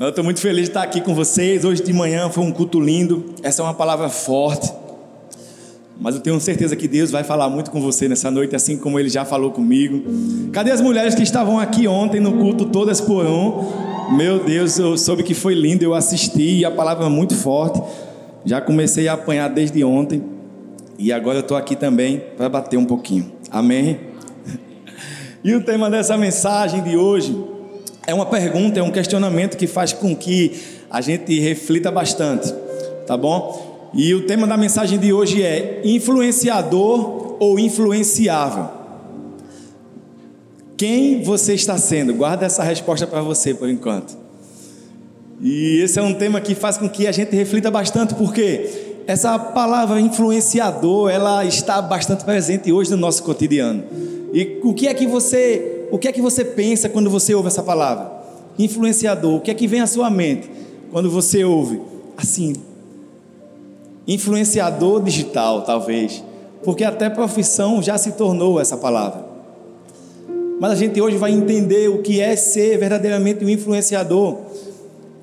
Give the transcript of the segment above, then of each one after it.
Eu estou muito feliz de estar aqui com vocês. Hoje de manhã foi um culto lindo. Essa é uma palavra forte. Mas eu tenho certeza que Deus vai falar muito com você nessa noite, assim como Ele já falou comigo. Cadê as mulheres que estavam aqui ontem no culto, todas por um? Meu Deus, eu soube que foi lindo, eu assisti e a palavra é muito forte. Já comecei a apanhar desde ontem e agora eu estou aqui também para bater um pouquinho. Amém? E o tema dessa mensagem de hoje é uma pergunta, é um questionamento que faz com que a gente reflita bastante, tá bom? E o tema da mensagem de hoje é influenciador ou influenciável. Quem você está sendo? Guarda essa resposta para você por enquanto. E esse é um tema que faz com que a gente reflita bastante, porque essa palavra influenciador, ela está bastante presente hoje no nosso cotidiano. E o que é que você, o que é que você pensa quando você ouve essa palavra? Influenciador, o que é que vem à sua mente quando você ouve? Assim, influenciador digital, talvez, porque até profissão já se tornou essa palavra. Mas a gente hoje vai entender o que é ser verdadeiramente um influenciador.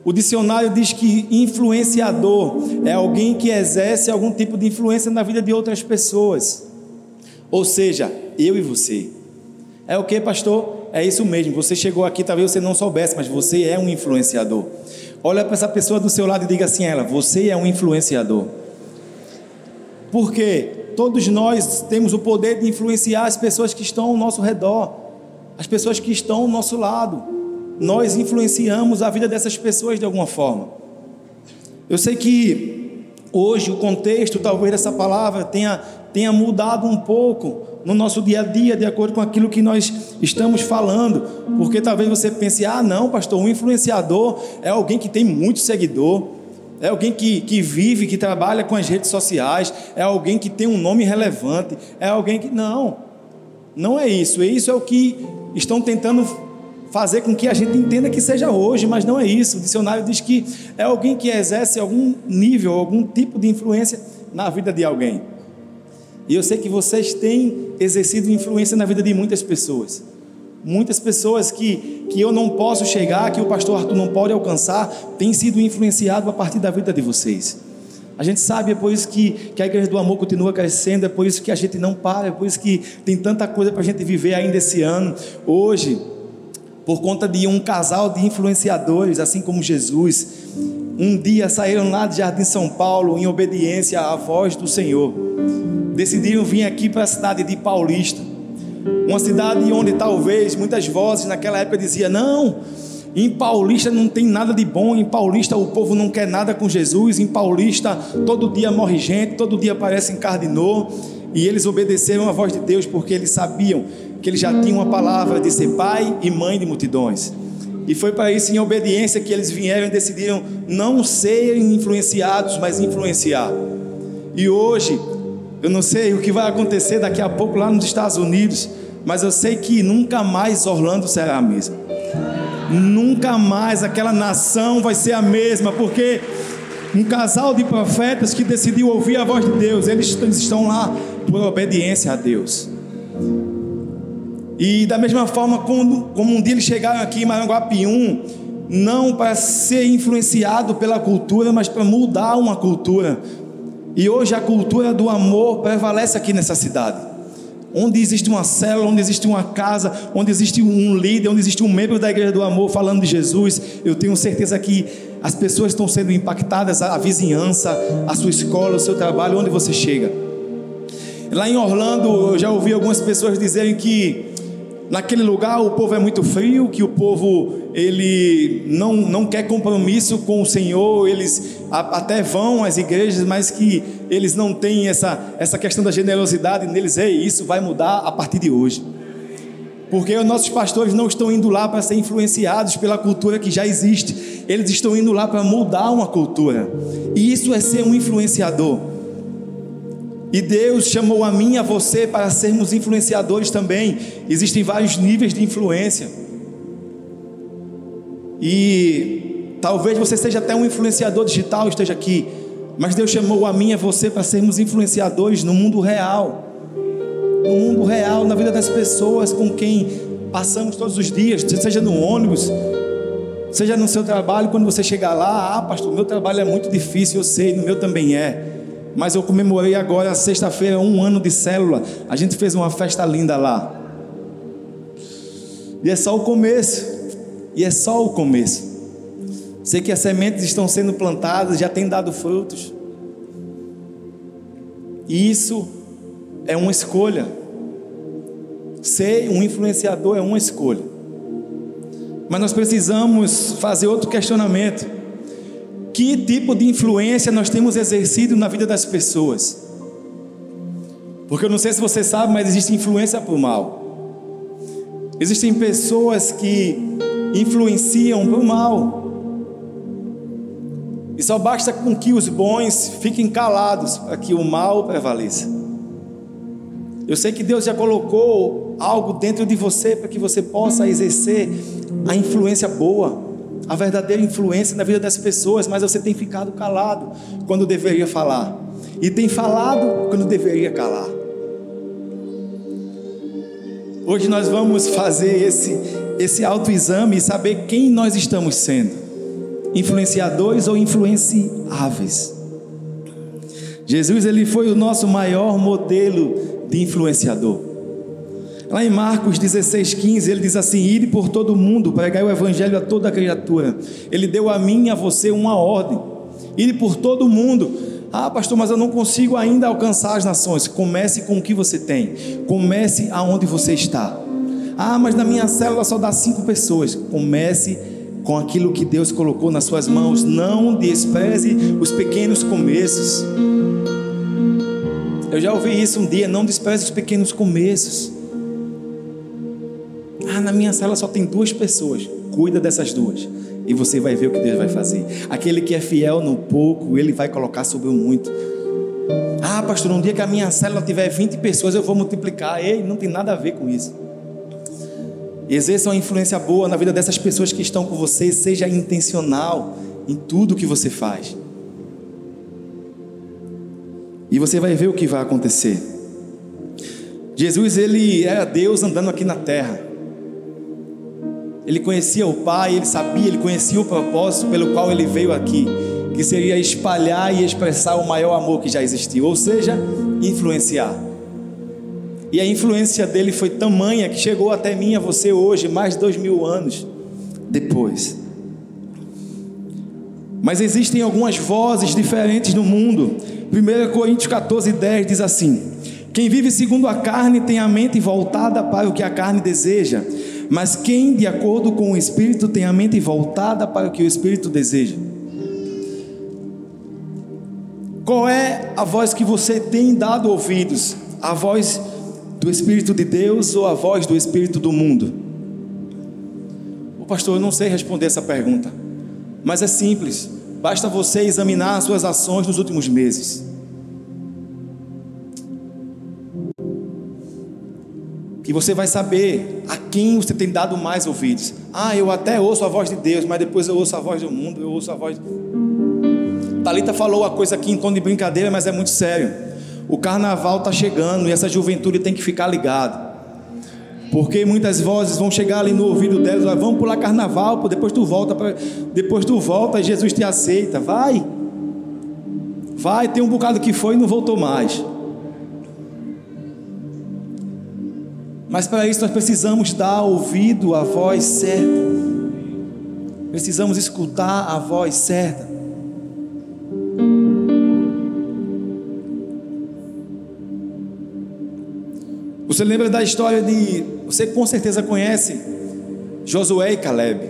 O dicionário diz que influenciador é alguém que exerce algum tipo de influência na vida de outras pessoas. Ou seja, eu e você. É o que, pastor? É isso mesmo. Você chegou aqui, talvez você não soubesse, mas você é um influenciador. Olha para essa pessoa do seu lado e diga assim a ela: Você é um influenciador. Porque todos nós temos o poder de influenciar as pessoas que estão ao nosso redor, as pessoas que estão ao nosso lado. Nós influenciamos a vida dessas pessoas de alguma forma. Eu sei que hoje o contexto, talvez dessa palavra tenha, tenha mudado um pouco no nosso dia a dia, de acordo com aquilo que nós estamos falando, porque talvez você pense: ah, não, pastor, um influenciador é alguém que tem muito seguidor, é alguém que, que vive, que trabalha com as redes sociais, é alguém que tem um nome relevante, é alguém que. Não, não é isso. Isso é o que estão tentando fazer com que a gente entenda que seja hoje, mas não é isso. O dicionário diz que é alguém que exerce algum nível, algum tipo de influência na vida de alguém. E eu sei que vocês têm exercido influência na vida de muitas pessoas. Muitas pessoas que, que eu não posso chegar, que o pastor Arthur não pode alcançar, têm sido influenciado a partir da vida de vocês. A gente sabe, é por isso que, que a Igreja do Amor continua crescendo, é por isso que a gente não para, é por isso que tem tanta coisa para a gente viver ainda esse ano. Hoje, por conta de um casal de influenciadores, assim como Jesus, um dia saíram lá de Jardim São Paulo em obediência à voz do Senhor. Decidiram vir aqui para a cidade de Paulista, uma cidade onde talvez muitas vozes naquela época diziam: não, em Paulista não tem nada de bom, em Paulista o povo não quer nada com Jesus, em Paulista todo dia morre gente, todo dia aparece encardinou. E eles obedeceram à voz de Deus porque eles sabiam que eles já tinham uma palavra de ser pai e mãe de multidões. E foi para isso, em obediência, que eles vieram e decidiram não serem influenciados, mas influenciar. E hoje, eu não sei o que vai acontecer daqui a pouco lá nos Estados Unidos, mas eu sei que nunca mais Orlando será a mesma. Nunca mais aquela nação vai ser a mesma, porque um casal de profetas que decidiu ouvir a voz de Deus, eles estão lá por obediência a Deus. E da mesma forma, como, como um dia eles chegaram aqui em Maranguapium, não para ser influenciado pela cultura, mas para mudar uma cultura. E hoje a cultura do amor prevalece aqui nessa cidade. Onde existe uma célula, onde existe uma casa, onde existe um líder, onde existe um membro da igreja do amor falando de Jesus, eu tenho certeza que as pessoas estão sendo impactadas, a vizinhança, a sua escola, o seu trabalho, onde você chega. Lá em Orlando, eu já ouvi algumas pessoas dizerem que naquele lugar o povo é muito frio, que o povo ele não, não quer compromisso com o Senhor, eles até vão às igrejas, mas que eles não têm essa, essa questão da generosidade neles. Ei, isso vai mudar a partir de hoje. Porque os nossos pastores não estão indo lá para ser influenciados pela cultura que já existe, eles estão indo lá para mudar uma cultura, e isso é ser um influenciador. E Deus chamou a mim e a você para sermos influenciadores também. Existem vários níveis de influência. E talvez você seja até um influenciador digital, esteja aqui. Mas Deus chamou a mim e a você para sermos influenciadores no mundo real. No mundo real, na vida das pessoas com quem passamos todos os dias, seja no ônibus, Seja no seu trabalho, quando você chegar lá, ah, pastor, meu trabalho é muito difícil, eu sei, no meu também é. Mas eu comemorei agora, sexta-feira, um ano de célula. A gente fez uma festa linda lá. E é só o começo. E é só o começo. Sei que as sementes estão sendo plantadas, já têm dado frutos. E isso é uma escolha. Ser um influenciador é uma escolha. Mas nós precisamos fazer outro questionamento. Que tipo de influência nós temos exercido na vida das pessoas? Porque eu não sei se você sabe, mas existe influência por mal. Existem pessoas que influenciam por mal. Só basta com que os bons fiquem calados para que o mal prevaleça. Eu sei que Deus já colocou algo dentro de você para que você possa exercer a influência boa, a verdadeira influência na vida das pessoas, mas você tem ficado calado quando deveria falar, e tem falado quando deveria calar. Hoje nós vamos fazer esse, esse autoexame e saber quem nós estamos sendo: influenciadores ou influenciáveis. Jesus ele foi o nosso maior modelo de influenciador. Lá em Marcos 16, 15, ele diz assim: Ide por todo mundo, pregai o evangelho a toda criatura. Ele deu a mim e a você uma ordem: Ide por todo mundo. Ah, pastor, mas eu não consigo ainda alcançar as nações. Comece com o que você tem, comece aonde você está. Ah, mas na minha célula só dá cinco pessoas. Comece com aquilo que Deus colocou nas suas mãos. Não despreze os pequenos começos. Eu já ouvi isso um dia. Não despreze os pequenos começos. Ah, na minha sala só tem duas pessoas. Cuida dessas duas. E você vai ver o que Deus vai fazer. Aquele que é fiel no pouco, ele vai colocar sobre o muito. Ah, pastor, um dia que a minha célula tiver 20 pessoas, eu vou multiplicar. Ei, não tem nada a ver com isso. Exerça uma influência boa na vida dessas pessoas que estão com você. Seja intencional em tudo que você faz. E você vai ver o que vai acontecer. Jesus, ele era Deus andando aqui na terra. Ele conhecia o Pai, ele sabia, ele conhecia o propósito pelo qual ele veio aqui, que seria espalhar e expressar o maior amor que já existiu, ou seja, influenciar. E a influência dele foi tamanha que chegou até mim, a você hoje, mais de dois mil anos depois. Mas existem algumas vozes diferentes no mundo. 1 Coríntios 14, 10 diz assim: Quem vive segundo a carne tem a mente voltada para o que a carne deseja mas quem, de acordo com o Espírito, tem a mente voltada para o que o Espírito deseja. Qual é a voz que você tem dado ouvidos? A voz do Espírito de Deus ou a voz do Espírito do mundo? O pastor, eu não sei responder essa pergunta, mas é simples. Basta você examinar as suas ações nos últimos meses. E você vai saber a quem você tem dado mais ouvidos. Ah, eu até ouço a voz de Deus, mas depois eu ouço a voz do mundo, eu ouço a voz. Talita falou uma coisa aqui em tom de brincadeira, mas é muito sério. O carnaval está chegando e essa juventude tem que ficar ligada. Porque muitas vozes vão chegar ali no ouvido delas, ah, vamos pular carnaval, depois tu volta, pra... depois tu volta e Jesus te aceita. Vai. Vai, tem um bocado que foi e não voltou mais. Mas para isso nós precisamos dar ouvido à voz certa. Precisamos escutar a voz certa. Você lembra da história de. Você com certeza conhece Josué e Caleb.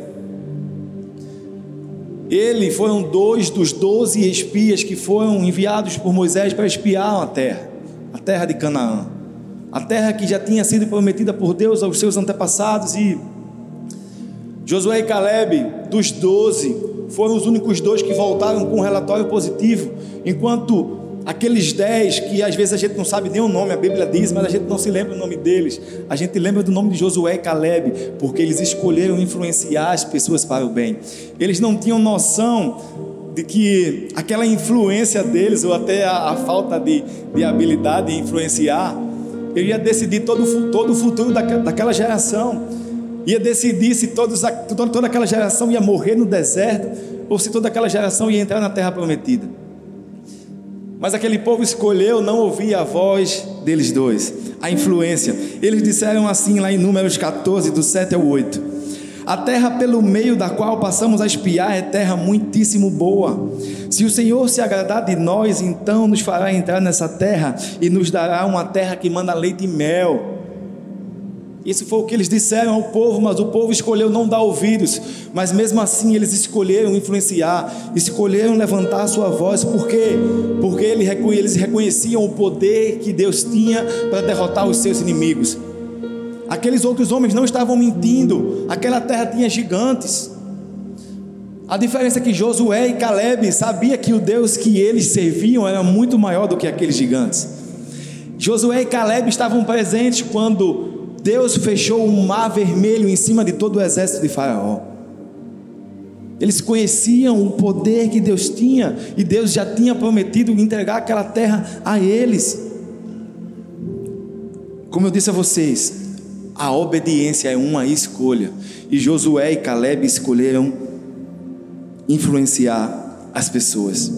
Ele foram dois dos doze espias que foram enviados por Moisés para espiar a terra, a terra de Canaã a terra que já tinha sido prometida por Deus aos seus antepassados. E Josué e Caleb, dos doze, foram os únicos dois que voltaram com um relatório positivo, enquanto aqueles dez, que às vezes a gente não sabe nem o nome, a Bíblia diz, mas a gente não se lembra o nome deles, a gente lembra do nome de Josué e Caleb, porque eles escolheram influenciar as pessoas para o bem. Eles não tinham noção de que aquela influência deles, ou até a, a falta de, de habilidade em influenciar, ia decidir todo, todo o futuro daquela geração. ia decidir se todos, toda aquela geração ia morrer no deserto ou se toda aquela geração ia entrar na terra prometida. Mas aquele povo escolheu não ouvir a voz deles dois, a influência. Eles disseram assim lá em Números 14, do 7 ao 8: A terra pelo meio da qual passamos a espiar é terra muitíssimo boa. Se o Senhor se agradar de nós, então nos fará entrar nessa terra e nos dará uma terra que manda leite e mel isso foi o que eles disseram ao povo, mas o povo escolheu não dar ouvidos. Mas mesmo assim eles escolheram influenciar, escolheram levantar a sua voz. Por quê? Porque eles reconheciam o poder que Deus tinha para derrotar os seus inimigos. Aqueles outros homens não estavam mentindo, aquela terra tinha gigantes. A diferença é que Josué e Caleb sabia que o Deus que eles serviam era muito maior do que aqueles gigantes. Josué e Caleb estavam presentes quando Deus fechou um mar vermelho em cima de todo o exército de Faraó. Eles conheciam o poder que Deus tinha e Deus já tinha prometido entregar aquela terra a eles. Como eu disse a vocês, a obediência é uma escolha e Josué e Caleb escolheram influenciar as pessoas.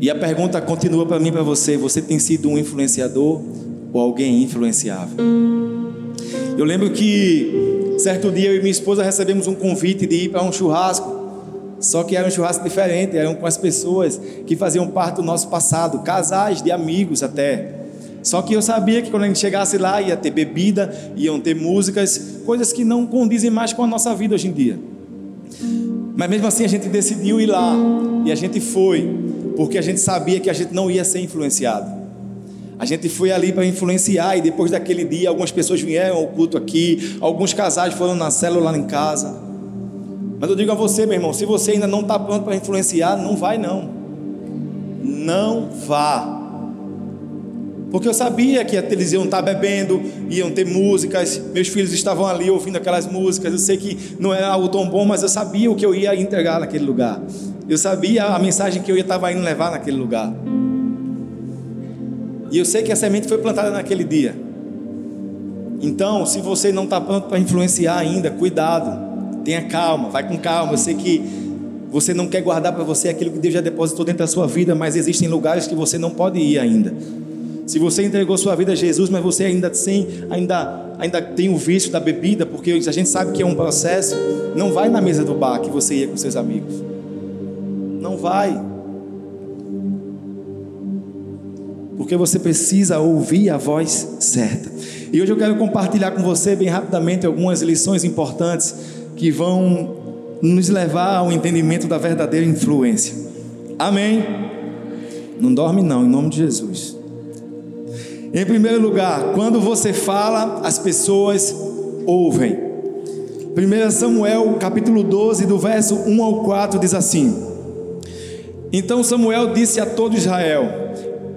E a pergunta continua para mim, para você: você tem sido um influenciador ou alguém influenciável. Eu lembro que certo dia eu e minha esposa recebemos um convite de ir para um churrasco. Só que era um churrasco diferente, eram com as pessoas que faziam parte do nosso passado, casais de amigos até. Só que eu sabia que quando a gente chegasse lá ia ter bebida, iam ter músicas, coisas que não condizem mais com a nossa vida hoje em dia. Mas mesmo assim a gente decidiu ir lá e a gente foi, porque a gente sabia que a gente não ia ser influenciado. A gente foi ali para influenciar e depois daquele dia algumas pessoas vieram ao culto aqui, alguns casais foram na célula lá em casa. Mas eu digo a você, meu irmão, se você ainda não está pronto para influenciar, não vai não. Não vá. Porque eu sabia que eles iam estar bebendo, iam ter músicas, meus filhos estavam ali ouvindo aquelas músicas. Eu sei que não era algo tão bom, mas eu sabia o que eu ia entregar naquele lugar. Eu sabia a mensagem que eu ia estar indo levar naquele lugar. E eu sei que a semente foi plantada naquele dia. Então, se você não está pronto para influenciar ainda, cuidado, tenha calma, vai com calma. Eu sei que você não quer guardar para você aquilo que Deus já depositou dentro da sua vida, mas existem lugares que você não pode ir ainda. Se você entregou sua vida a Jesus, mas você ainda sem, ainda, ainda tem o vício da bebida, porque a gente sabe que é um processo, não vai na mesa do bar que você ia com seus amigos. Não vai. Porque você precisa ouvir a voz certa. E hoje eu quero compartilhar com você, bem rapidamente, algumas lições importantes que vão nos levar ao entendimento da verdadeira influência. Amém? Não dorme, não, em nome de Jesus. Em primeiro lugar, quando você fala, as pessoas ouvem. 1 Samuel capítulo 12, do verso 1 ao 4, diz assim: Então Samuel disse a todo Israel: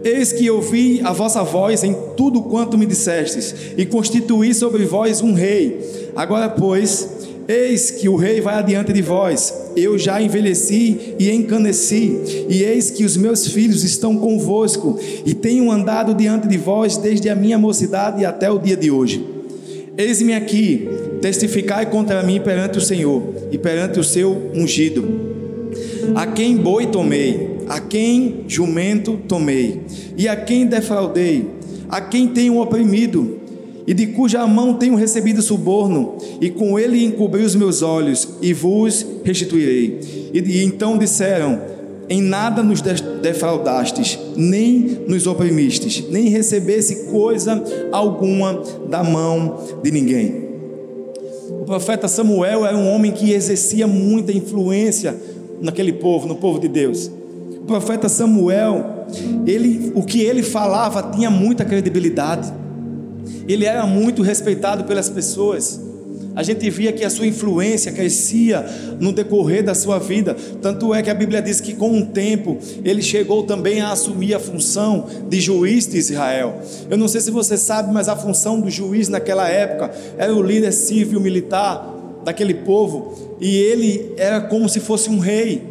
Eis que ouvi a vossa voz em tudo quanto me dissestes, e constituí sobre vós um rei. Agora, pois, eis que o rei vai adiante de vós. Eu já envelheci e encaneci, e eis que os meus filhos estão convosco, e tenho andado diante de vós desde a minha mocidade até o dia de hoje. Eis-me aqui, testificai contra mim perante o Senhor e perante o seu ungido. A quem boi tomei, a quem jumento tomei, e a quem defraudei, a quem tenho oprimido, e de cuja mão tenho recebido suborno, e com ele encobri os meus olhos, e vos restituirei. E, e então disseram: Em nada nos defraudastes, nem nos oprimistes, nem recebesse coisa alguma da mão de ninguém. O profeta Samuel era um homem que exercia muita influência naquele povo, no povo de Deus profeta Samuel, ele, o que ele falava tinha muita credibilidade. Ele era muito respeitado pelas pessoas. A gente via que a sua influência crescia no decorrer da sua vida. Tanto é que a Bíblia diz que com o tempo ele chegou também a assumir a função de juiz de Israel. Eu não sei se você sabe, mas a função do juiz naquela época era o líder civil militar daquele povo e ele era como se fosse um rei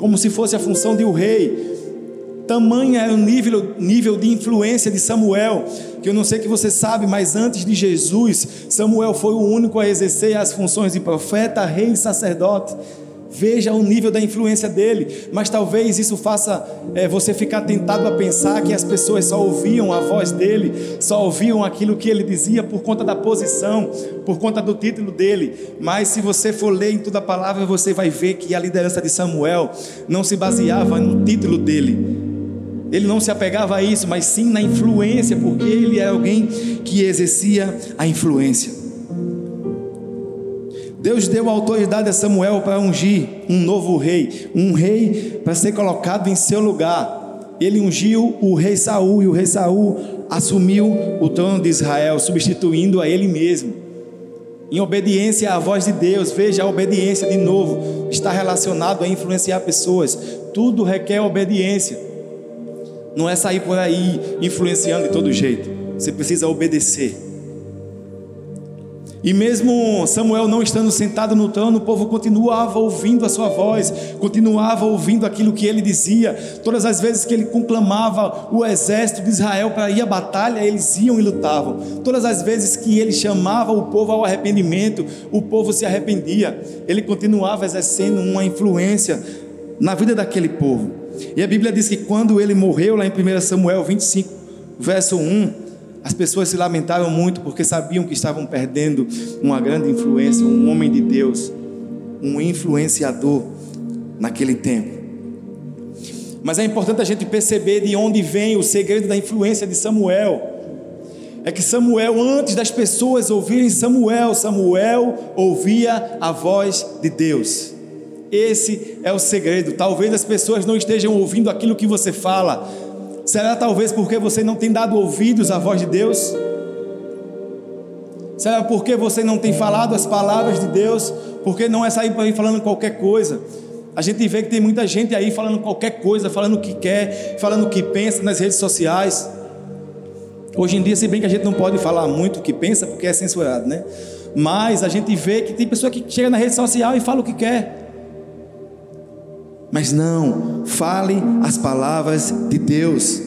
como se fosse a função de um rei. Tamanha é o nível, nível de influência de Samuel, que eu não sei que você sabe, mas antes de Jesus, Samuel foi o único a exercer as funções de profeta, rei e sacerdote. Veja o nível da influência dele, mas talvez isso faça é, você ficar tentado a pensar que as pessoas só ouviam a voz dele, só ouviam aquilo que ele dizia por conta da posição, por conta do título dele. Mas se você for ler em toda a palavra, você vai ver que a liderança de Samuel não se baseava no título dele. Ele não se apegava a isso, mas sim na influência, porque ele é alguém que exercia a influência. Deus deu autoridade a Samuel para ungir um novo rei, um rei para ser colocado em seu lugar. Ele ungiu o rei Saul e o rei Saul assumiu o trono de Israel, substituindo a ele mesmo. Em obediência à voz de Deus, veja a obediência de novo, está relacionado a influenciar pessoas. Tudo requer obediência. Não é sair por aí influenciando de todo jeito. Você precisa obedecer. E mesmo Samuel não estando sentado no trono, o povo continuava ouvindo a sua voz, continuava ouvindo aquilo que ele dizia. Todas as vezes que ele conclamava o exército de Israel para ir à batalha, eles iam e lutavam. Todas as vezes que ele chamava o povo ao arrependimento, o povo se arrependia. Ele continuava exercendo uma influência na vida daquele povo. E a Bíblia diz que quando ele morreu, lá em 1 Samuel 25, verso 1, as pessoas se lamentaram muito porque sabiam que estavam perdendo uma grande influência, um homem de Deus, um influenciador naquele tempo. Mas é importante a gente perceber de onde vem o segredo da influência de Samuel. É que Samuel, antes das pessoas ouvirem Samuel, Samuel ouvia a voz de Deus. Esse é o segredo. Talvez as pessoas não estejam ouvindo aquilo que você fala, Será talvez porque você não tem dado ouvidos à voz de Deus? Será porque você não tem falado as palavras de Deus? Porque não é sair por aí falando qualquer coisa. A gente vê que tem muita gente aí falando qualquer coisa, falando o que quer, falando o que pensa nas redes sociais. Hoje em dia, se bem que a gente não pode falar muito o que pensa, porque é censurado, né? Mas a gente vê que tem pessoa que chega na rede social e fala o que quer. Mas não, fale as palavras de Deus.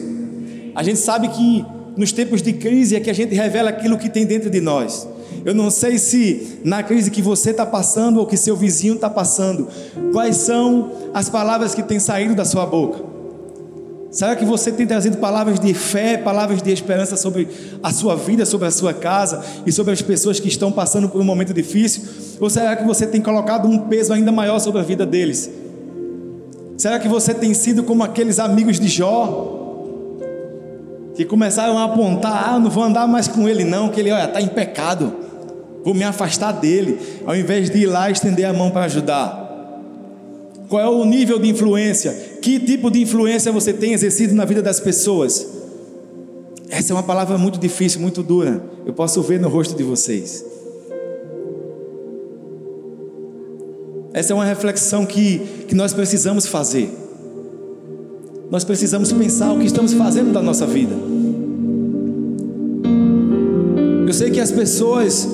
A gente sabe que nos tempos de crise é que a gente revela aquilo que tem dentro de nós. Eu não sei se na crise que você está passando ou que seu vizinho está passando, quais são as palavras que têm saído da sua boca. Será que você tem trazido palavras de fé, palavras de esperança sobre a sua vida, sobre a sua casa e sobre as pessoas que estão passando por um momento difícil? Ou será que você tem colocado um peso ainda maior sobre a vida deles? Será que você tem sido como aqueles amigos de Jó? Que começaram a apontar, ah, não vou andar mais com ele não, que ele, olha, está em pecado. Vou me afastar dele, ao invés de ir lá estender a mão para ajudar. Qual é o nível de influência? Que tipo de influência você tem exercido na vida das pessoas? Essa é uma palavra muito difícil, muito dura. Eu posso ver no rosto de vocês. Essa é uma reflexão que, que nós precisamos fazer. Nós precisamos pensar o que estamos fazendo da nossa vida. Eu sei que as pessoas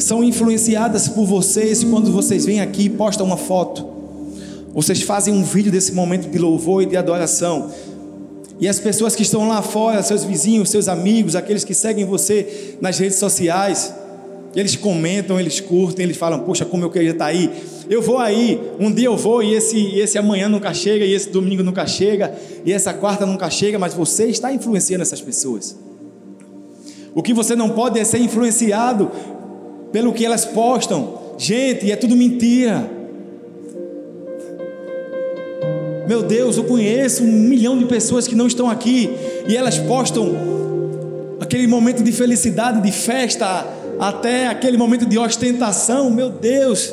são influenciadas por vocês quando vocês vêm aqui e postam uma foto. Vocês fazem um vídeo desse momento de louvor e de adoração. E as pessoas que estão lá fora, seus vizinhos, seus amigos, aqueles que seguem você nas redes sociais, eles comentam, eles curtem, eles falam: Poxa, como eu queria estar aí. Eu vou aí, um dia eu vou e esse, esse amanhã nunca chega, e esse domingo nunca chega, e essa quarta nunca chega, mas você está influenciando essas pessoas. O que você não pode é ser influenciado pelo que elas postam. Gente, é tudo mentira. Meu Deus, eu conheço um milhão de pessoas que não estão aqui e elas postam aquele momento de felicidade, de festa, até aquele momento de ostentação. Meu Deus,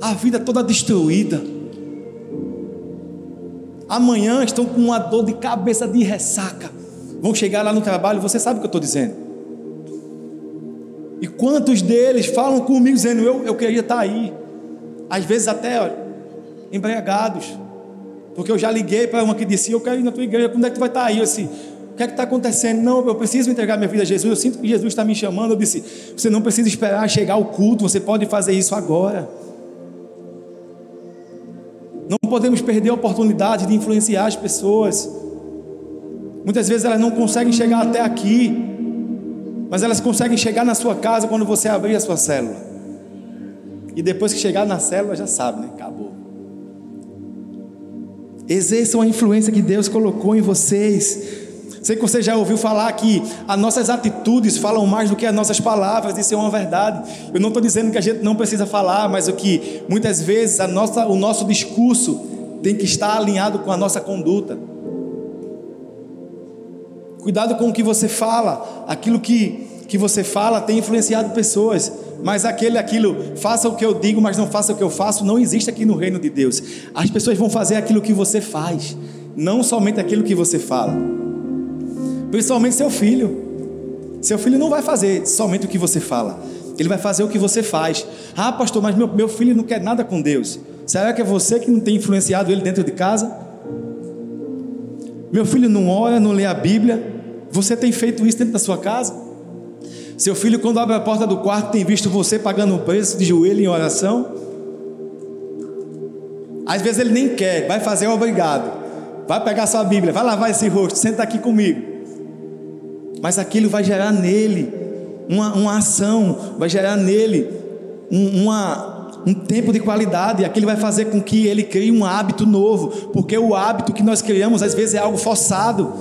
a vida toda destruída. Amanhã estão com uma dor de cabeça de ressaca. Vão chegar lá no trabalho, você sabe o que eu estou dizendo. E quantos deles falam comigo dizendo, eu, eu queria estar aí. Às vezes até olha, embriagados. Porque eu já liguei para uma que disse, eu quero ir na tua igreja, quando é que tu vai estar aí? Eu disse, o que é que está acontecendo? Não, eu preciso entregar minha vida a Jesus. Eu sinto que Jesus está me chamando. Eu disse, você não precisa esperar chegar ao culto, você pode fazer isso agora. Podemos perder a oportunidade de influenciar as pessoas. Muitas vezes elas não conseguem chegar até aqui, mas elas conseguem chegar na sua casa quando você abrir a sua célula. E depois que chegar na célula, já sabe, né? Acabou. Exerçam a influência que Deus colocou em vocês. Sei que você já ouviu falar que as nossas atitudes falam mais do que as nossas palavras, isso é uma verdade. Eu não estou dizendo que a gente não precisa falar, mas o que muitas vezes a nossa, o nosso discurso tem que estar alinhado com a nossa conduta. Cuidado com o que você fala, aquilo que, que você fala tem influenciado pessoas, mas aquele, aquilo, faça o que eu digo, mas não faça o que eu faço, não existe aqui no reino de Deus. As pessoas vão fazer aquilo que você faz, não somente aquilo que você fala. Principalmente seu filho. Seu filho não vai fazer somente o que você fala, ele vai fazer o que você faz. Ah, pastor, mas meu, meu filho não quer nada com Deus. Será que é você que não tem influenciado ele dentro de casa? Meu filho não ora, não lê a Bíblia. Você tem feito isso dentro da sua casa? Seu filho, quando abre a porta do quarto, tem visto você pagando o preço de joelho em oração? Às vezes ele nem quer, vai fazer obrigado. Vai pegar sua Bíblia, vai lavar esse rosto, senta aqui comigo. Mas aquilo vai gerar nele uma, uma ação, vai gerar nele um, uma, um tempo de qualidade, aquilo vai fazer com que ele crie um hábito novo, porque o hábito que nós criamos às vezes é algo forçado,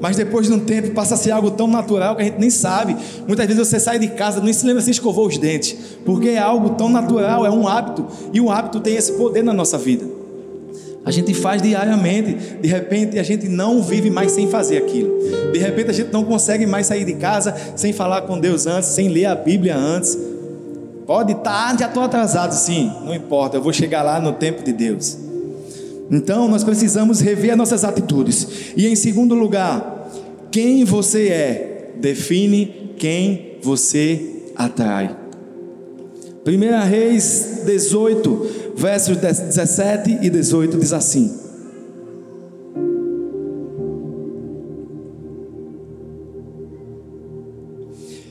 mas depois de um tempo passa a ser algo tão natural que a gente nem sabe. Muitas vezes você sai de casa, nem se lembra se escovou os dentes, porque é algo tão natural, é um hábito, e o hábito tem esse poder na nossa vida. A gente faz diariamente, de repente a gente não vive mais sem fazer aquilo. De repente a gente não consegue mais sair de casa sem falar com Deus antes, sem ler a Bíblia antes. Pode estar, já estou atrasado, sim, não importa, eu vou chegar lá no tempo de Deus. Então nós precisamos rever as nossas atitudes. E em segundo lugar, quem você é define quem você atrai. 1 Reis 18, versos 17 e 18 diz assim: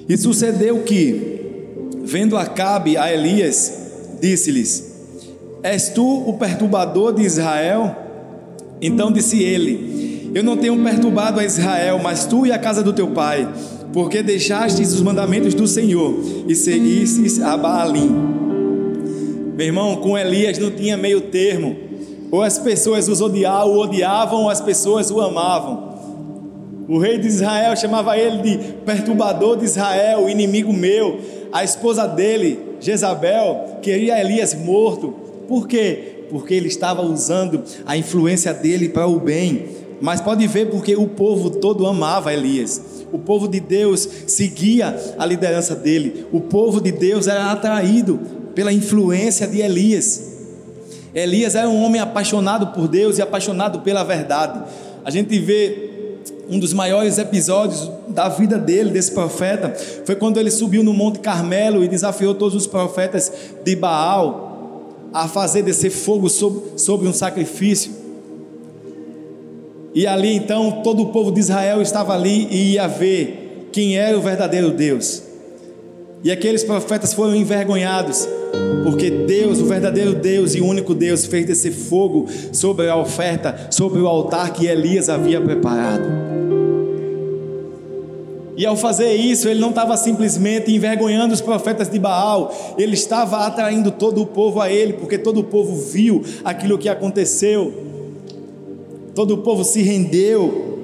E sucedeu que, Vendo Acabe a Elias, disse-lhes: És tu o perturbador de Israel? Então disse ele: Eu não tenho perturbado a Israel, mas tu e a casa do teu pai, porque deixastes os mandamentos do Senhor e seguistes a Baalim. Meu irmão, com Elias não tinha meio termo. Ou as pessoas os odiavam, o odiavam, ou as pessoas o amavam. O rei de Israel chamava ele de perturbador de Israel, inimigo meu. A esposa dele, Jezabel, queria Elias morto. Por quê? Porque ele estava usando a influência dele para o bem. Mas pode ver porque o povo todo amava Elias. O povo de Deus seguia a liderança dele. O povo de Deus era atraído pela influência de Elias. Elias era um homem apaixonado por Deus e apaixonado pela verdade. A gente vê um dos maiores episódios da vida dele, desse profeta, foi quando ele subiu no Monte Carmelo e desafiou todos os profetas de Baal a fazer descer fogo sobre, sobre um sacrifício. E ali então todo o povo de Israel estava ali e ia ver quem era o verdadeiro Deus. E aqueles profetas foram envergonhados, porque Deus, o verdadeiro Deus e único Deus, fez descer fogo sobre a oferta, sobre o altar que Elias havia preparado. E ao fazer isso, ele não estava simplesmente envergonhando os profetas de Baal, ele estava atraindo todo o povo a ele, porque todo o povo viu aquilo que aconteceu, todo o povo se rendeu,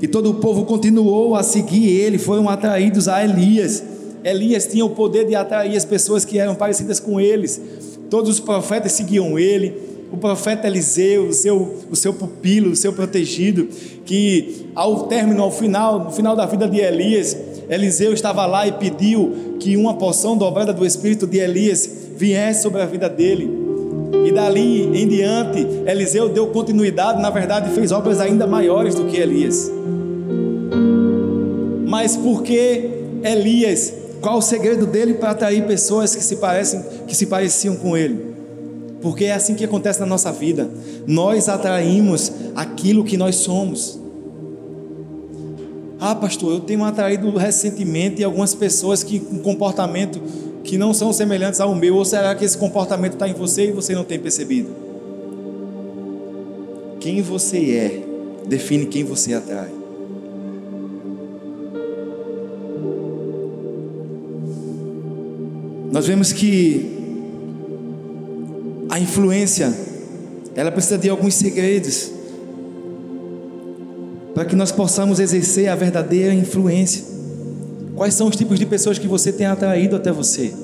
e todo o povo continuou a seguir ele, foram atraídos a Elias. Elias tinha o poder de atrair as pessoas que eram parecidas com eles. Todos os profetas seguiam ele. O profeta Eliseu, o seu, o seu pupilo, o seu protegido, que ao término, ao final, no final da vida de Elias, Eliseu estava lá e pediu que uma porção dobrada do espírito de Elias viesse sobre a vida dele. E dali em diante, Eliseu deu continuidade, na verdade, fez obras ainda maiores do que Elias. Mas porque Elias qual o segredo dele para atrair pessoas que se parecem, que se pareciam com ele? Porque é assim que acontece na nossa vida. Nós atraímos aquilo que nós somos. Ah, pastor, eu tenho atraído recentemente algumas pessoas que com comportamento que não são semelhantes ao meu. Ou será que esse comportamento está em você e você não tem percebido? Quem você é define quem você atrai. Nós vemos que a influência, ela precisa de alguns segredos para que nós possamos exercer a verdadeira influência. Quais são os tipos de pessoas que você tem atraído até você?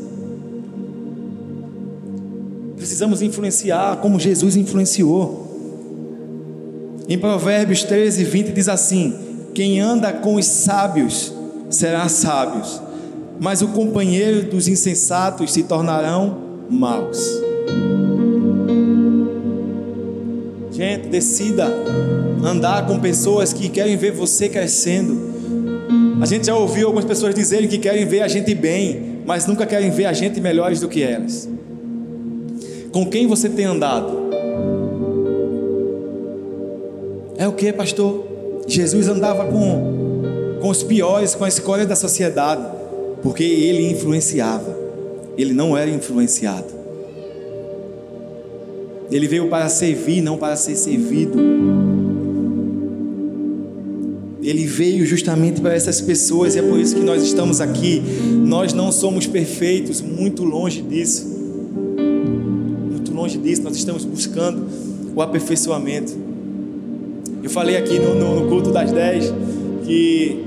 Precisamos influenciar como Jesus influenciou. Em Provérbios 13, 20 diz assim: Quem anda com os sábios será sábios, mas o companheiro dos insensatos se tornarão maus. Gente, decida andar com pessoas que querem ver você crescendo. A gente já ouviu algumas pessoas dizerem que querem ver a gente bem, mas nunca querem ver a gente melhores do que elas. Com quem você tem andado? É o que, pastor? Jesus andava com, com os piores, com a escolha da sociedade, porque ele influenciava, ele não era influenciado. Ele veio para servir, não para ser servido. Ele veio justamente para essas pessoas e é por isso que nós estamos aqui. Nós não somos perfeitos, muito longe disso. Muito longe disso, nós estamos buscando o aperfeiçoamento. Eu falei aqui no, no, no culto das 10 que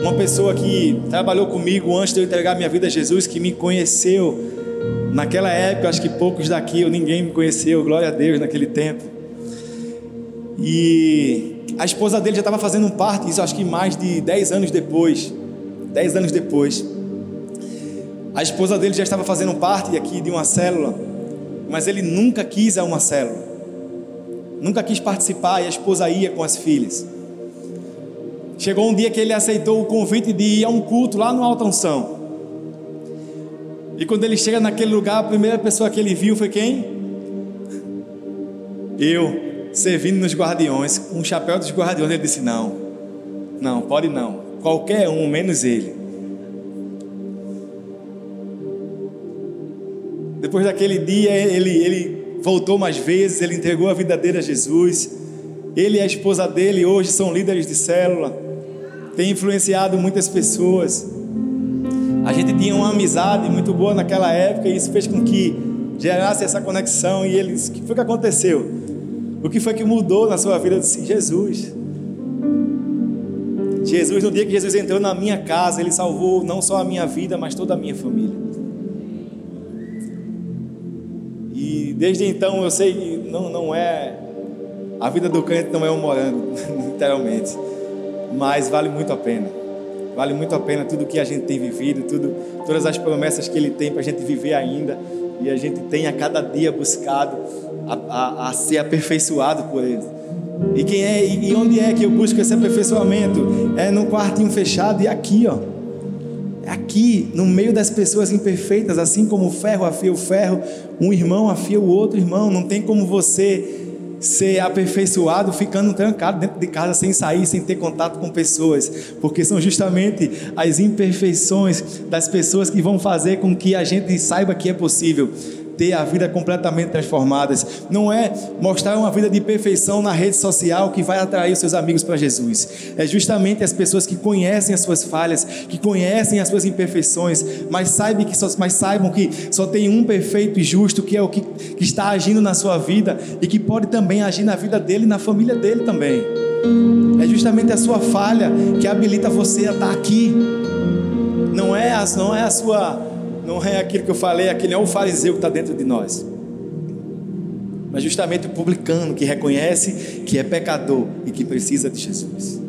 uma pessoa que trabalhou comigo antes de eu entregar minha vida a Jesus, que me conheceu naquela época, acho que poucos daqui, ou ninguém me conheceu, glória a Deus, naquele tempo. E a esposa dele já estava fazendo parte, isso acho que mais de 10 anos depois. 10 anos depois. A esposa dele já estava fazendo parte aqui de uma célula, mas ele nunca quis a uma célula nunca quis participar e a esposa ia com as filhas. Chegou um dia que ele aceitou o convite de ir a um culto lá no Alta Unção. E quando ele chega naquele lugar, a primeira pessoa que ele viu foi quem? Eu, servindo nos guardiões, com o chapéu dos guardiões. Ele disse: Não, não, pode não. Qualquer um, menos ele. Depois daquele dia, ele, ele voltou mais vezes, ele entregou a vida dele a Jesus. Ele e a esposa dele hoje são líderes de célula, tem influenciado muitas pessoas. A gente tinha uma amizade muito boa naquela época e isso fez com que gerasse essa conexão. E eles, o que foi que aconteceu? O que foi que mudou na sua vida? Eu disse, Jesus. Jesus, no dia que Jesus entrou na minha casa, ele salvou não só a minha vida, mas toda a minha família. Desde então eu sei que não, não é. A vida do crente não é um morango, literalmente. Mas vale muito a pena. Vale muito a pena tudo que a gente tem vivido, tudo, todas as promessas que Ele tem para a gente viver ainda. E a gente tem a cada dia buscado a, a, a ser aperfeiçoado por Ele. E quem é e onde é que eu busco esse aperfeiçoamento? É no quartinho fechado e aqui, ó aqui, no meio das pessoas imperfeitas, assim como o ferro afia o ferro, um irmão afia o outro irmão. Não tem como você ser aperfeiçoado ficando trancado dentro de casa sem sair, sem ter contato com pessoas, porque são justamente as imperfeições das pessoas que vão fazer com que a gente saiba que é possível ter a vida completamente transformada. Não é mostrar uma vida de perfeição na rede social que vai atrair os seus amigos para Jesus. É justamente as pessoas que conhecem as suas falhas, que conhecem as suas imperfeições, mas saibam que só, mas saibam que só tem um perfeito e justo que é o que, que está agindo na sua vida e que pode também agir na vida dele e na família dele também. É justamente a sua falha que habilita você a estar aqui. Não é, a, não é a sua não é aquilo que eu falei, aquele é o fariseu que está dentro de nós. Mas justamente o publicano que reconhece que é pecador e que precisa de Jesus.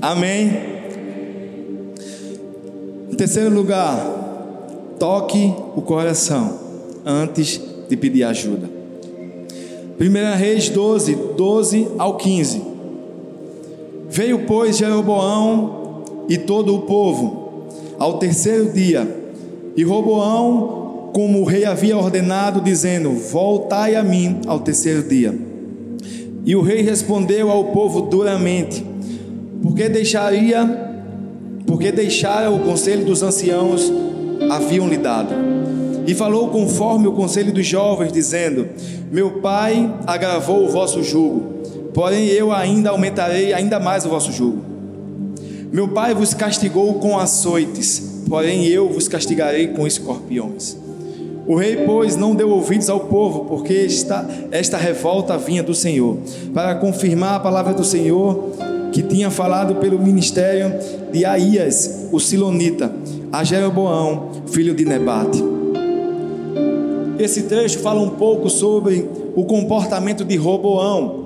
Amém. Em terceiro lugar, toque o coração antes de pedir ajuda. 1 Reis 12, 12 ao 15. Veio, pois, Jeroboão e todo o povo ao terceiro dia e Roboão, como o rei havia ordenado, dizendo: Voltai a mim ao terceiro dia. E o rei respondeu ao povo duramente: Porque deixaria, porque deixara o conselho dos anciãos haviam lhe dado. E falou conforme o conselho dos jovens, dizendo: Meu pai agravou o vosso jugo, porém eu ainda aumentarei ainda mais o vosso jugo. Meu pai vos castigou com açoites porém eu vos castigarei com escorpiões. O rei, pois, não deu ouvidos ao povo, porque esta, esta revolta vinha do Senhor, para confirmar a palavra do Senhor que tinha falado pelo ministério de Aías, o Silonita, a Jeroboão, filho de Nebate. Esse trecho fala um pouco sobre o comportamento de Roboão,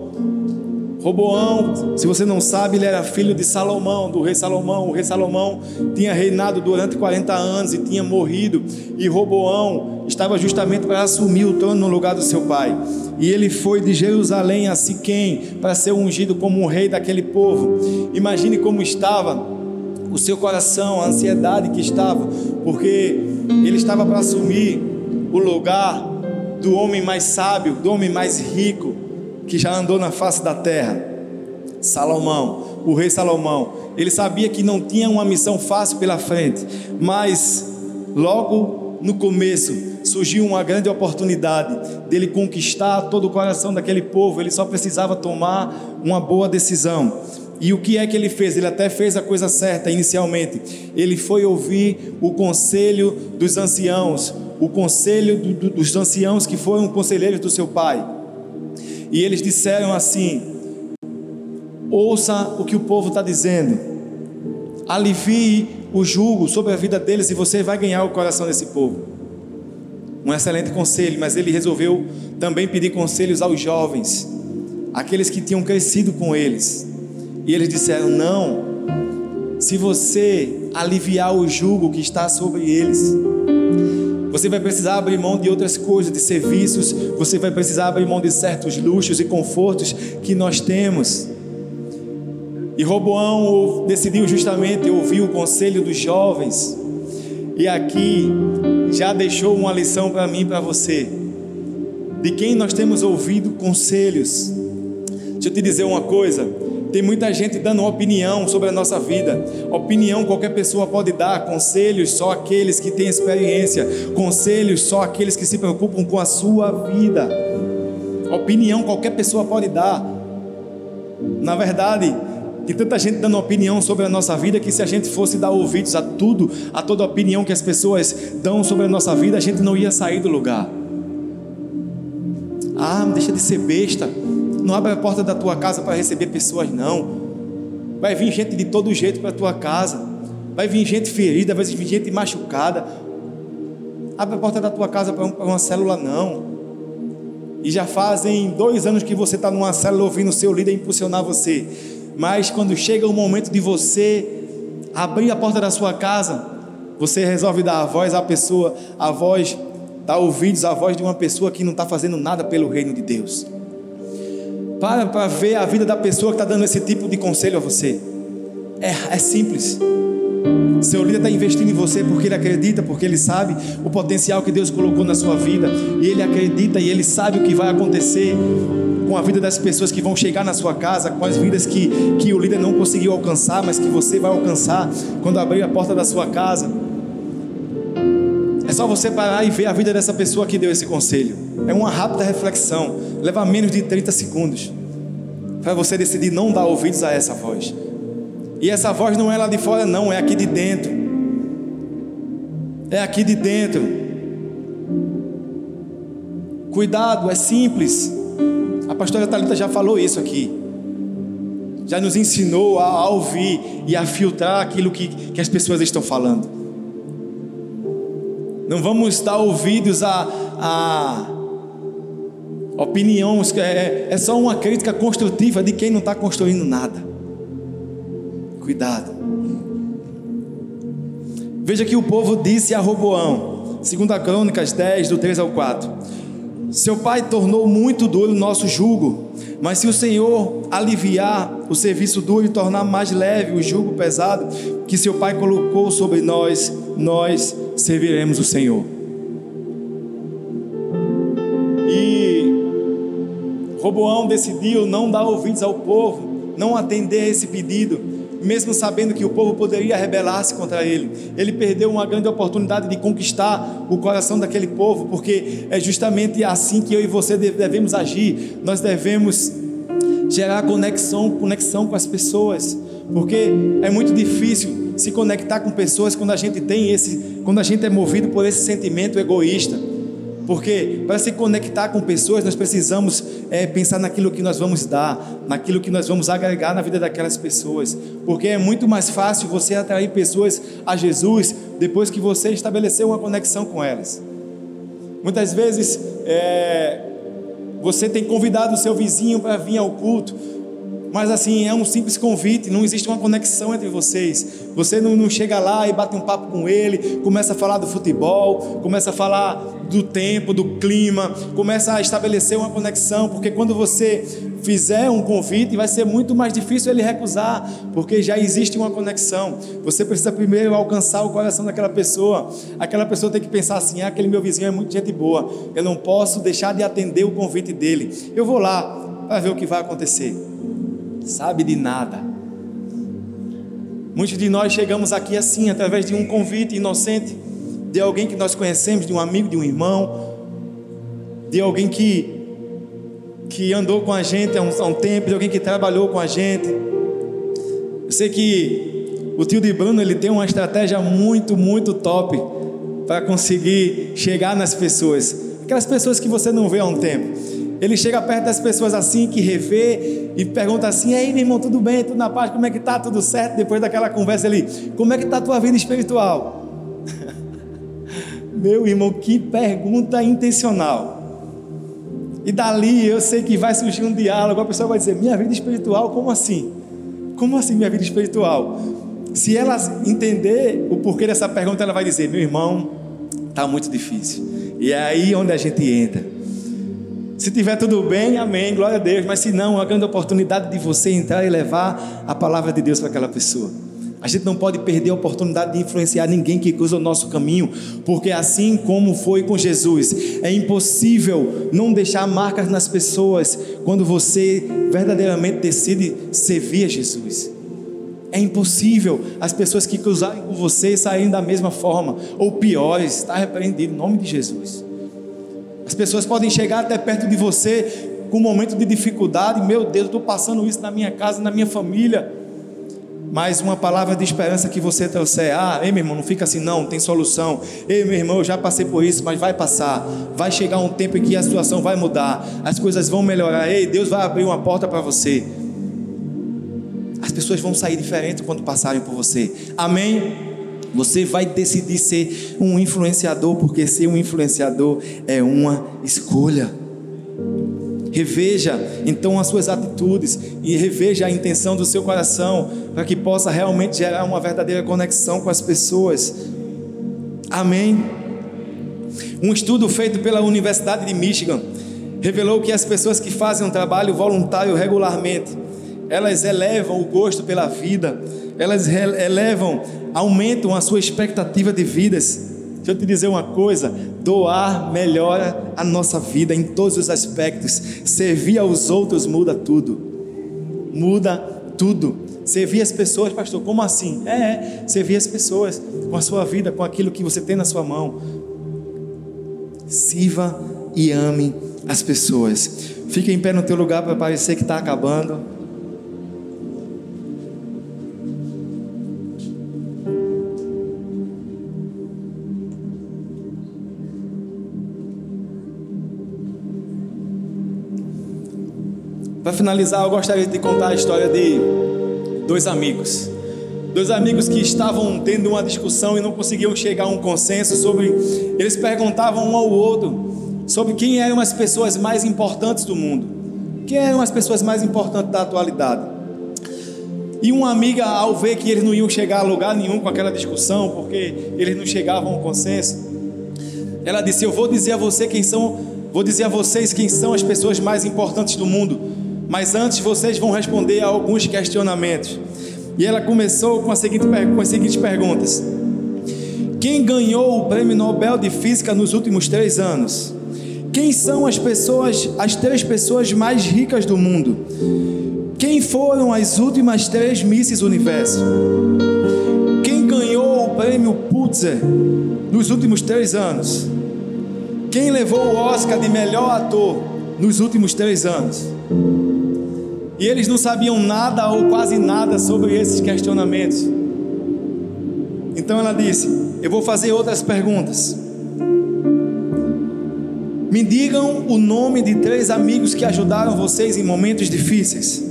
Roboão, se você não sabe, ele era filho de Salomão, do rei Salomão. O rei Salomão tinha reinado durante 40 anos e tinha morrido. E Roboão estava justamente para assumir o trono no lugar do seu pai. E ele foi de Jerusalém a Siquém para ser ungido como um rei daquele povo. Imagine como estava o seu coração, a ansiedade que estava, porque ele estava para assumir o lugar do homem mais sábio, do homem mais rico que já andou na face da terra. Salomão, o rei Salomão, ele sabia que não tinha uma missão fácil pela frente, mas logo no começo surgiu uma grande oportunidade dele conquistar todo o coração daquele povo, ele só precisava tomar uma boa decisão. E o que é que ele fez? Ele até fez a coisa certa inicialmente. Ele foi ouvir o conselho dos anciãos, o conselho do, do, dos anciãos que foram conselheiros do seu pai. E eles disseram assim: ouça o que o povo está dizendo, alivie o jugo sobre a vida deles e você vai ganhar o coração desse povo. Um excelente conselho, mas ele resolveu também pedir conselhos aos jovens, aqueles que tinham crescido com eles. E eles disseram: não, se você aliviar o jugo que está sobre eles, você vai precisar abrir mão de outras coisas, de serviços, você vai precisar abrir mão de certos luxos e confortos que nós temos. E Roboão decidiu justamente ouvir o conselho dos jovens. E aqui já deixou uma lição para mim e para você. De quem nós temos ouvido conselhos. Deixa eu te dizer uma coisa. Tem muita gente dando opinião sobre a nossa vida. Opinião qualquer pessoa pode dar, conselhos só aqueles que têm experiência, conselhos só aqueles que se preocupam com a sua vida. Opinião qualquer pessoa pode dar. Na verdade, tem tanta gente dando opinião sobre a nossa vida que se a gente fosse dar ouvidos a tudo, a toda opinião que as pessoas dão sobre a nossa vida, a gente não ia sair do lugar. Ah, deixa de ser besta. Não abre a porta da tua casa para receber pessoas, não. Vai vir gente de todo jeito para a tua casa. Vai vir gente ferida, vai vir gente machucada. Abre a porta da tua casa para uma célula, não. E já fazem dois anos que você está numa célula ouvindo o seu líder impulsionar você. Mas quando chega o momento de você abrir a porta da sua casa, você resolve dar a voz à pessoa, a voz, dar ouvidos à voz de uma pessoa que não está fazendo nada pelo reino de Deus. Para para ver a vida da pessoa que está dando esse tipo de conselho a você. É, é simples. Seu líder está investindo em você porque ele acredita, porque ele sabe o potencial que Deus colocou na sua vida. E ele acredita e ele sabe o que vai acontecer com a vida das pessoas que vão chegar na sua casa, com as vidas que, que o líder não conseguiu alcançar, mas que você vai alcançar quando abrir a porta da sua casa. É só você parar e ver a vida dessa pessoa que deu esse conselho. É uma rápida reflexão, leva menos de 30 segundos para você decidir não dar ouvidos a essa voz. E essa voz não é lá de fora, não, é aqui de dentro. É aqui de dentro. Cuidado, é simples. A pastora Talita já falou isso aqui. Já nos ensinou a, ouvir e a filtrar aquilo que, que as pessoas estão falando. Não vamos dar ouvidos a, a opiniões, é, é só uma crítica construtiva de quem não está construindo nada. Cuidado. Veja que o povo disse a Roboão, 2 Crônicas 10, do 3 ao 4. Seu pai tornou muito duro o nosso jugo, mas se o Senhor aliviar o serviço duro e tornar mais leve o jugo pesado que seu pai colocou sobre nós, nós serviremos o Senhor. Roboão decidiu não dar ouvidos ao povo, não atender a esse pedido, mesmo sabendo que o povo poderia rebelar-se contra ele. Ele perdeu uma grande oportunidade de conquistar o coração daquele povo, porque é justamente assim que eu e você devemos agir. Nós devemos gerar conexão, conexão com as pessoas, porque é muito difícil se conectar com pessoas quando a gente tem esse, quando a gente é movido por esse sentimento egoísta. Porque para se conectar com pessoas, nós precisamos é, pensar naquilo que nós vamos dar, naquilo que nós vamos agregar na vida daquelas pessoas. Porque é muito mais fácil você atrair pessoas a Jesus depois que você estabeleceu uma conexão com elas. Muitas vezes é, você tem convidado o seu vizinho para vir ao culto, mas assim, é um simples convite, não existe uma conexão entre vocês. Você não, não, chega lá e bate um papo com ele, começa a falar do futebol, começa a falar do tempo, do clima, começa a estabelecer uma conexão, porque quando você fizer um convite, vai ser muito mais difícil ele recusar, porque já existe uma conexão. Você precisa primeiro alcançar o coração daquela pessoa. Aquela pessoa tem que pensar assim: ah, aquele meu vizinho é muito gente boa, eu não posso deixar de atender o convite dele. Eu vou lá para ver o que vai acontecer sabe de nada. Muitos de nós chegamos aqui assim, através de um convite inocente, de alguém que nós conhecemos, de um amigo, de um irmão, de alguém que, que andou com a gente há um, há um tempo, de alguém que trabalhou com a gente. Eu sei que o tio de Bruno ele tem uma estratégia muito, muito top para conseguir chegar nas pessoas, aquelas pessoas que você não vê há um tempo. Ele chega perto das pessoas assim, que revê e pergunta assim: Ei, meu irmão, tudo bem? Tudo na paz? Como é que tá? Tudo certo? Depois daquela conversa ali, como é que tá a tua vida espiritual? meu irmão, que pergunta intencional. E dali eu sei que vai surgir um diálogo, a pessoa vai dizer: Minha vida espiritual, como assim? Como assim minha vida espiritual? Se ela entender o porquê dessa pergunta, ela vai dizer: Meu irmão, tá muito difícil. E é aí onde a gente entra. Se tiver tudo bem, amém, glória a Deus. Mas se não, é uma grande oportunidade de você entrar e levar a palavra de Deus para aquela pessoa. A gente não pode perder a oportunidade de influenciar ninguém que cruza o nosso caminho, porque assim como foi com Jesus, é impossível não deixar marcas nas pessoas quando você verdadeiramente decide servir a Jesus. É impossível as pessoas que cruzarem com você saírem da mesma forma, ou piores, está repreendido em nome de Jesus. As pessoas podem chegar até perto de você com um momento de dificuldade. Meu Deus, estou passando isso na minha casa, na minha família. Mas uma palavra de esperança que você trouxer, ah, ei meu irmão, não fica assim, não, tem solução. Ei meu irmão, eu já passei por isso, mas vai passar. Vai chegar um tempo em que a situação vai mudar, as coisas vão melhorar. Ei, Deus vai abrir uma porta para você. As pessoas vão sair diferentes quando passarem por você. Amém? Você vai decidir ser um influenciador, porque ser um influenciador é uma escolha. Reveja então as suas atitudes e reveja a intenção do seu coração para que possa realmente gerar uma verdadeira conexão com as pessoas. Amém. Um estudo feito pela Universidade de Michigan revelou que as pessoas que fazem um trabalho voluntário regularmente, elas elevam o gosto pela vida, elas elevam aumentam a sua expectativa de vidas. Deixa eu te dizer uma coisa: doar melhora a nossa vida em todos os aspectos. Servir aos outros muda tudo. Muda tudo. Servir as pessoas, pastor, como assim? É, é, servir as pessoas com a sua vida, com aquilo que você tem na sua mão. Sirva e ame as pessoas. Fique em pé no teu lugar para parecer que está acabando. Para finalizar, eu gostaria de contar a história de dois amigos. Dois amigos que estavam tendo uma discussão e não conseguiam chegar a um consenso sobre. Eles perguntavam um ao outro sobre quem eram as pessoas mais importantes do mundo. Quem eram as pessoas mais importantes da atualidade. E uma amiga, ao ver que eles não iam chegar a lugar nenhum com aquela discussão, porque eles não chegavam a um consenso, ela disse: Eu vou dizer a você quem são, vou dizer a vocês quem são as pessoas mais importantes do mundo. Mas antes vocês vão responder a alguns questionamentos. E ela começou com, seguinte, com as seguintes perguntas: Quem ganhou o prêmio Nobel de Física nos últimos três anos? Quem são as pessoas, as três pessoas mais ricas do mundo? Quem foram as últimas três Misses Universo? Quem ganhou o prêmio Pulitzer nos últimos três anos? Quem levou o Oscar de melhor ator nos últimos três anos? E eles não sabiam nada ou quase nada sobre esses questionamentos. Então ela disse: Eu vou fazer outras perguntas. Me digam o nome de três amigos que ajudaram vocês em momentos difíceis.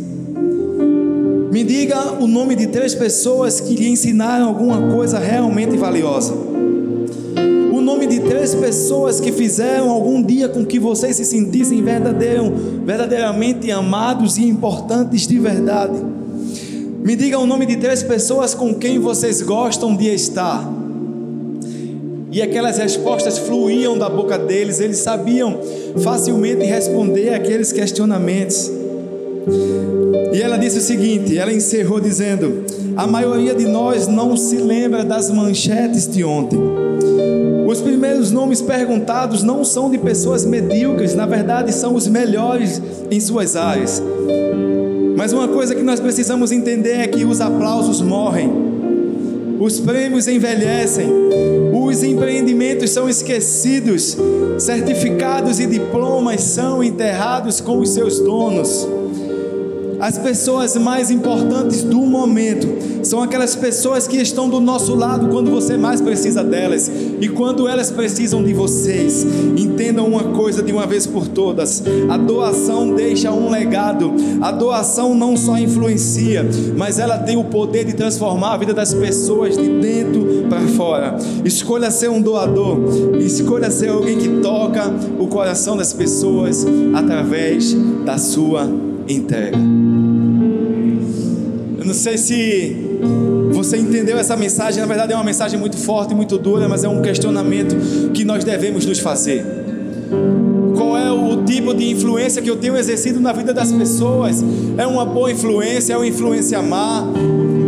Me diga o nome de três pessoas que lhe ensinaram alguma coisa realmente valiosa. Três pessoas que fizeram algum dia com que vocês se sentissem verdadeiramente amados e importantes de verdade. Me diga o nome de três pessoas com quem vocês gostam de estar. E aquelas respostas fluíam da boca deles, eles sabiam facilmente responder aqueles questionamentos. E ela disse o seguinte: ela encerrou dizendo: A maioria de nós não se lembra das manchetes de ontem. Os primeiros nomes perguntados não são de pessoas medíocres, na verdade, são os melhores em suas áreas. Mas uma coisa que nós precisamos entender é que os aplausos morrem, os prêmios envelhecem, os empreendimentos são esquecidos, certificados e diplomas são enterrados com os seus donos. As pessoas mais importantes do momento são aquelas pessoas que estão do nosso lado quando você mais precisa delas e quando elas precisam de vocês. Entendam uma coisa de uma vez por todas: a doação deixa um legado. A doação não só influencia, mas ela tem o poder de transformar a vida das pessoas de dentro para fora. Escolha ser um doador, escolha ser alguém que toca o coração das pessoas através da sua entrega. Não sei se você entendeu essa mensagem, na verdade é uma mensagem muito forte, muito dura, mas é um questionamento que nós devemos nos fazer. Qual é o tipo de influência que eu tenho exercido na vida das pessoas? É uma boa influência? É uma influência má?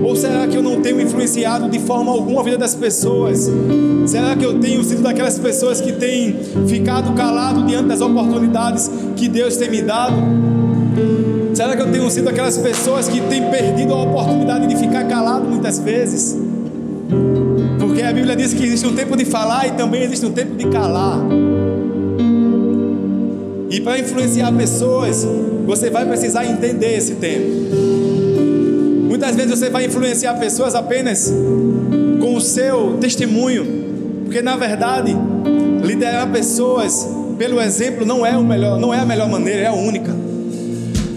Ou será que eu não tenho influenciado de forma alguma a vida das pessoas? Será que eu tenho sido daquelas pessoas que têm ficado calado diante das oportunidades que Deus tem me dado? Será que eu tenho sido aquelas pessoas que têm perdido a oportunidade de ficar calado muitas vezes? Porque a Bíblia diz que existe um tempo de falar e também existe um tempo de calar. E para influenciar pessoas, você vai precisar entender esse tempo. Muitas vezes você vai influenciar pessoas apenas com o seu testemunho, porque na verdade, liderar pessoas pelo exemplo não é o melhor, não é a melhor maneira, é a única.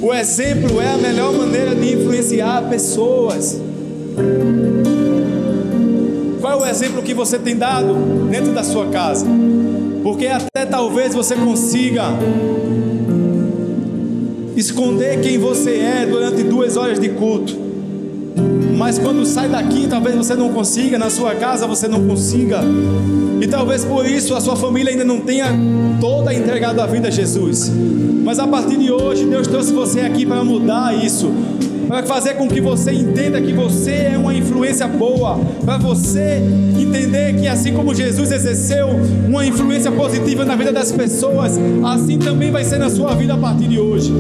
O exemplo é a melhor maneira de influenciar pessoas. Qual é o exemplo que você tem dado dentro da sua casa? Porque até talvez você consiga esconder quem você é durante duas horas de culto. Mas quando sai daqui, talvez você não consiga, na sua casa você não consiga. E talvez por isso a sua família ainda não tenha toda entregado a vida a Jesus. Mas a partir de hoje, Deus trouxe você aqui para mudar isso. Para fazer com que você entenda que você é uma influência boa. Para você entender que assim como Jesus exerceu uma influência positiva na vida das pessoas, assim também vai ser na sua vida a partir de hoje.